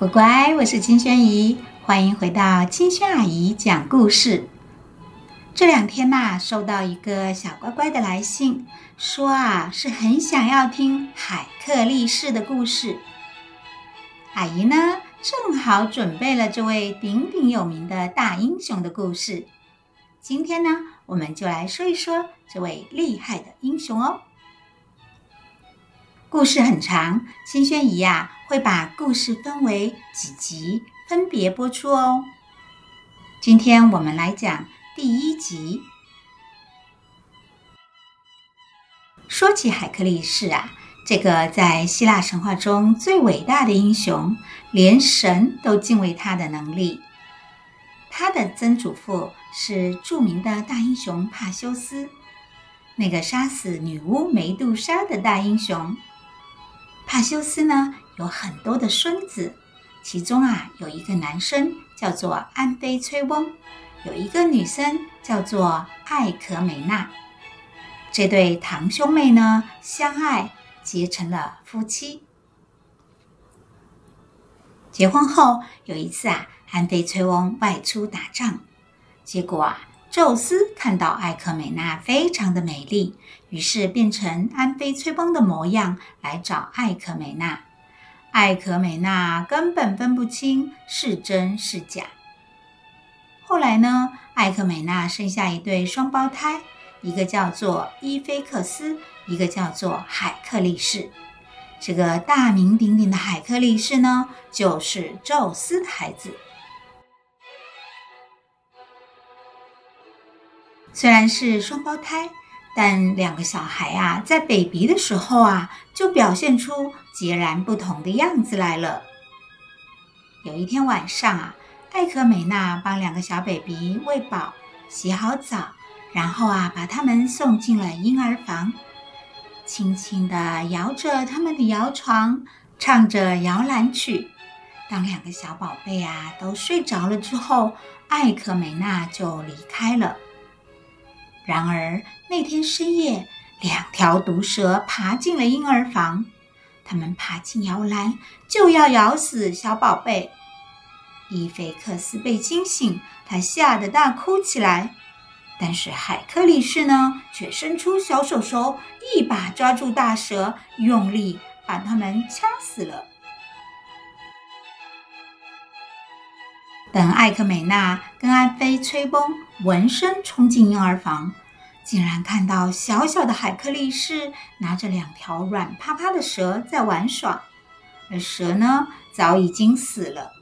乖乖，我是青萱姨，欢迎回到金萱阿姨讲故事。这两天呐、收到一个小乖乖的来信，说啊是很想要听海克力士的故事。阿姨呢，正好准备了这位鼎鼎有名的大英雄的故事。今天呢，我们就来说一说这位厉害的英雄哦。故事很长，青萱姨呀会把故事分为几集，分别播出哦。今天我们来讲第一集。说起海克力士啊，这个在希腊神话中最伟大的英雄，连神都敬畏他的能力。他的曾祖父是著名的大英雄帕修斯，那个杀死女巫梅杜莎的大英雄。帕修斯呢，有很多的孙子，其中啊有一个男生叫做安菲崔翁，有一个女生叫做艾可美娜。这对堂兄妹呢相爱，结成了夫妻。结婚后有一次啊，安菲崔翁外出打仗，结果啊。宙斯看到艾克美娜非常的美丽，于是变成安菲崔翁的模样来找艾克美娜。艾克美娜根本分不清是真是假。后来呢，艾克美娜生下一对双胞胎，一个叫做伊菲克斯，一个叫做海克力士。这个大名鼎鼎的海克力士呢，就是宙斯的孩子。虽然是双胞胎，但两个小孩啊，在 baby 的时候啊，就表现出截然不同的样子来了。有一天晚上啊，艾可美娜帮两个小 baby 喂饱、洗好澡，然后啊，把他们送进了婴儿房，轻轻地摇着他们的摇床，唱着摇篮曲。当两个小宝贝啊都睡着了之后，艾可美娜就离开了。然而那天深夜，两条毒蛇爬进了婴儿房，它们爬进摇篮，就要咬死小宝贝。伊菲克斯被惊醒，他吓得大哭起来。但是海克力士呢，却伸出小手手，一把抓住大蛇，用力把它们掐死了。等艾克美娜跟安菲吹风闻声冲进婴儿房，竟然看到小小的海克力士拿着两条软趴趴的蛇在玩耍，而蛇呢，早已经死了。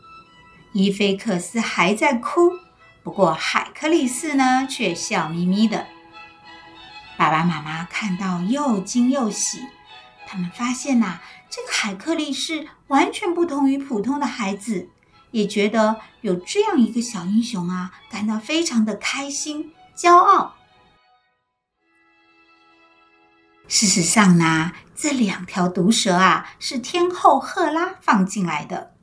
伊菲克斯还在哭，不过海克力士呢，却笑眯眯的。爸爸妈妈看到又惊又喜，他们发现呐、这个海克力士完全不同于普通的孩子。也觉得有这样一个小英雄啊，感到非常的开心、骄傲。事实上呢，这两条毒蛇啊，是天后赫拉放进来的，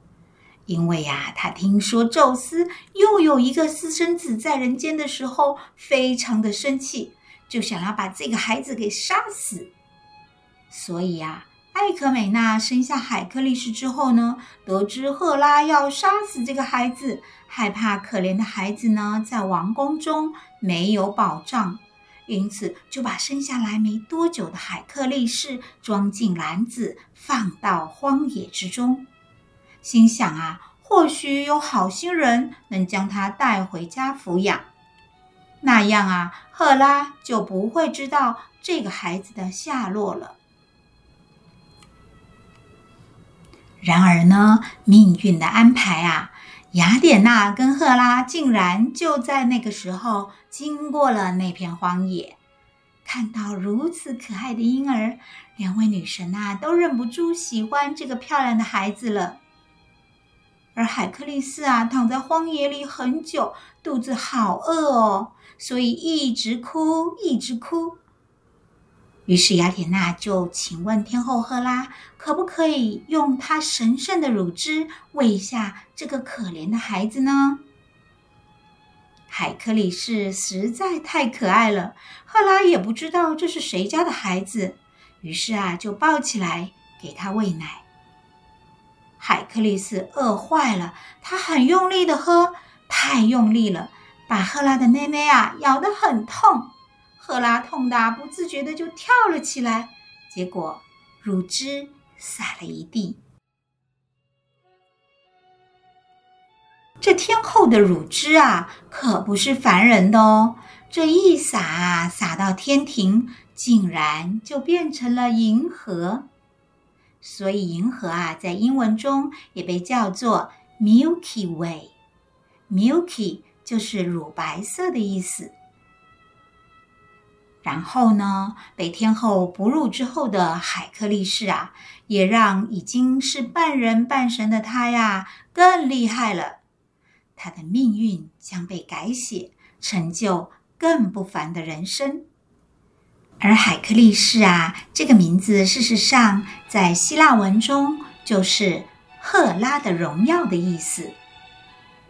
因为呀，她听说宙斯又有一个私生子在人间的时候，非常的生气，就想要把这个孩子给杀死，所以呀。艾可美娜生下海克力士之后呢，得知赫拉要杀死这个孩子，害怕可怜的孩子呢在王宫中没有保障，因此就把生下来没多久的海克力士装进篮子，放到荒野之中。心想啊，或许有好心人能将他带回家抚养，那样啊，赫拉就不会知道这个孩子的下落了。然而呢，命运的安排啊，雅典娜跟赫拉竟然就在那个时候经过了那片荒野，看到如此可爱的婴儿，两位女神啊都忍不住喜欢这个漂亮的孩子了。而海克力斯啊躺在荒野里很久，肚子好饿哦，所以一直哭，一直哭。于是雅典娜就请问天后赫拉，可不可以用她神圣的乳汁喂一下这个可怜的孩子呢？海克力士实在太可爱了，赫拉也不知道这是谁家的孩子，于是啊，就抱起来给他喂奶。海克力斯饿坏了，他很用力的喝，太用力了，把赫拉的妹妹啊咬得很痛。赫拉痛得不自觉的就跳了起来，结果乳汁洒了一地。这天后的乳汁啊，可不是凡人的哦，这一洒啊，洒到天庭，竟然就变成了银河。所以银河啊，在英文中也被叫做 Milky Way。Milky 就是乳白色的意思。然后呢，被天后哺乳之后的海克力士啊，也让已经是半人半神的他呀更厉害了。他的命运将被改写，成就更不凡的人生。而海克力士啊，这个名字事实上在希腊文中就是赫拉的荣耀的意思。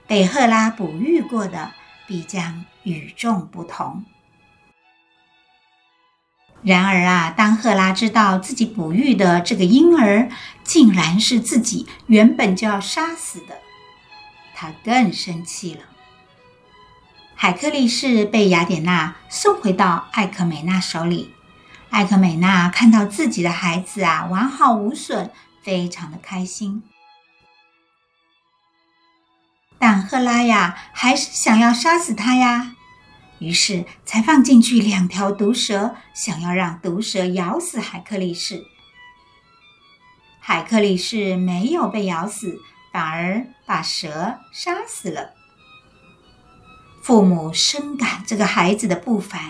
被赫拉哺育过的，必将与众不同。然而啊，当赫拉知道自己哺育的这个婴儿竟然是自己原本就要杀死的，她更生气了。海克力士被雅典娜送回到艾克美娜手里。艾克美娜看到自己的孩子啊完好无损，非常的开心。但赫拉呀，还是想要杀死他呀，于是才放进去两条毒蛇，想要让毒蛇咬死海克力士。海克力士没有被咬死，反而把蛇杀死了。父母深感这个孩子的不凡，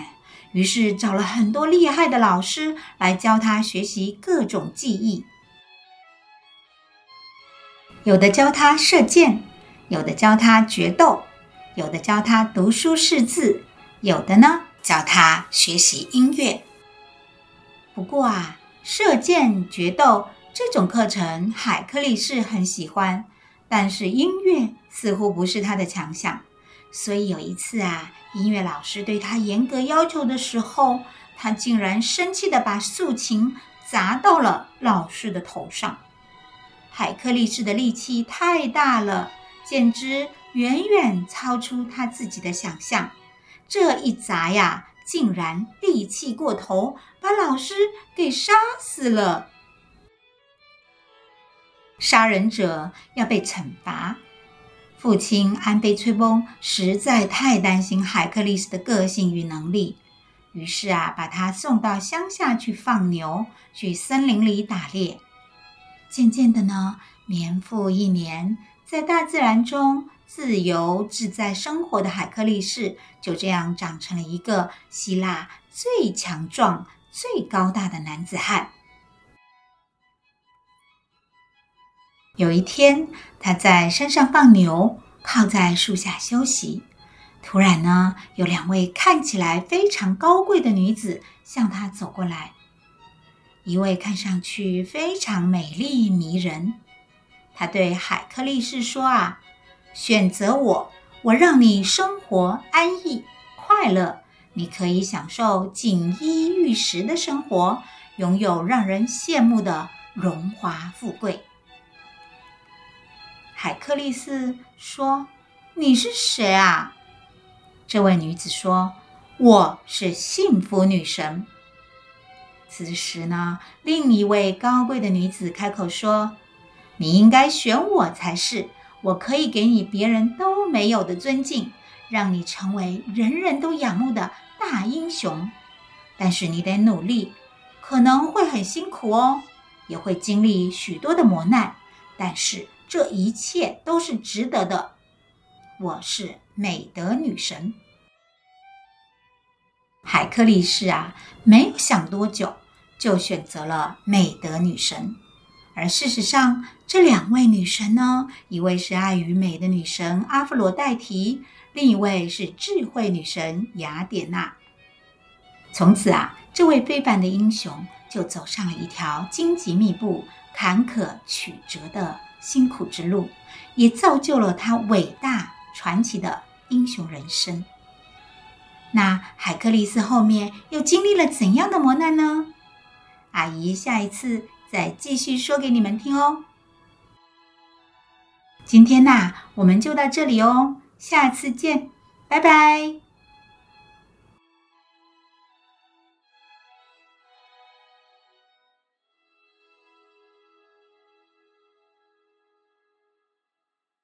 于是找了很多厉害的老师来教他学习各种技艺。有的教他射箭，有的教他决斗，有的教他读书识字，有的呢教他学习音乐。不过啊，射箭、决斗这种课程，海克力士很喜欢，但是音乐似乎不是他的强项。所以有一次啊，音乐老师对他严格要求的时候，他竟然生气的把竖琴砸到了老师的头上。海克力士的力气太大了，简直远远超出他自己的想象。这一砸呀，竟然力气过头，把老师给杀死了。杀人者要被惩罚。父亲安贝崔翁实在太担心海克力士的个性与能力，于是啊，把他送到乡下去放牛，去森林里打猎。渐渐的呢，年复一年，在大自然中自由自在生活的海克力士，就这样长成了一个希腊最强壮、最高大的男子汉。有一天，他在山上放牛，靠在树下休息。突然呢，有两位看起来非常高贵的女子向他走过来。一位看上去非常美丽迷人，他对海克力士说：“啊，选择我，我让你生活安逸快乐，你可以享受锦衣玉食的生活，拥有让人羡慕的荣华富贵。”海克力斯说：“你是谁啊？”这位女子说：“我是幸福女神。”此时呢，另一位高贵的女子开口说：“你应该选我才是，我可以给你别人都没有的尊敬，让你成为人人都仰慕的大英雄。但是你得努力，可能会很辛苦哦，也会经历许多的磨难，但是。”这一切都是值得的。我是美德女神。海克力士啊，没有想多久，就选择了美德女神。而事实上，这两位女神呢，一位是爱与美的女神阿芙罗黛提，另一位是智慧女神雅典娜。从此啊，这位非凡的英雄就走上了一条荆棘密布、坎坷曲折的。辛苦之路，也造就了他伟大传奇的英雄人生。那海克力斯后面又经历了怎样的磨难呢？阿姨下一次再继续说给你们听哦。今天呐我们就到这里哦下次见拜拜。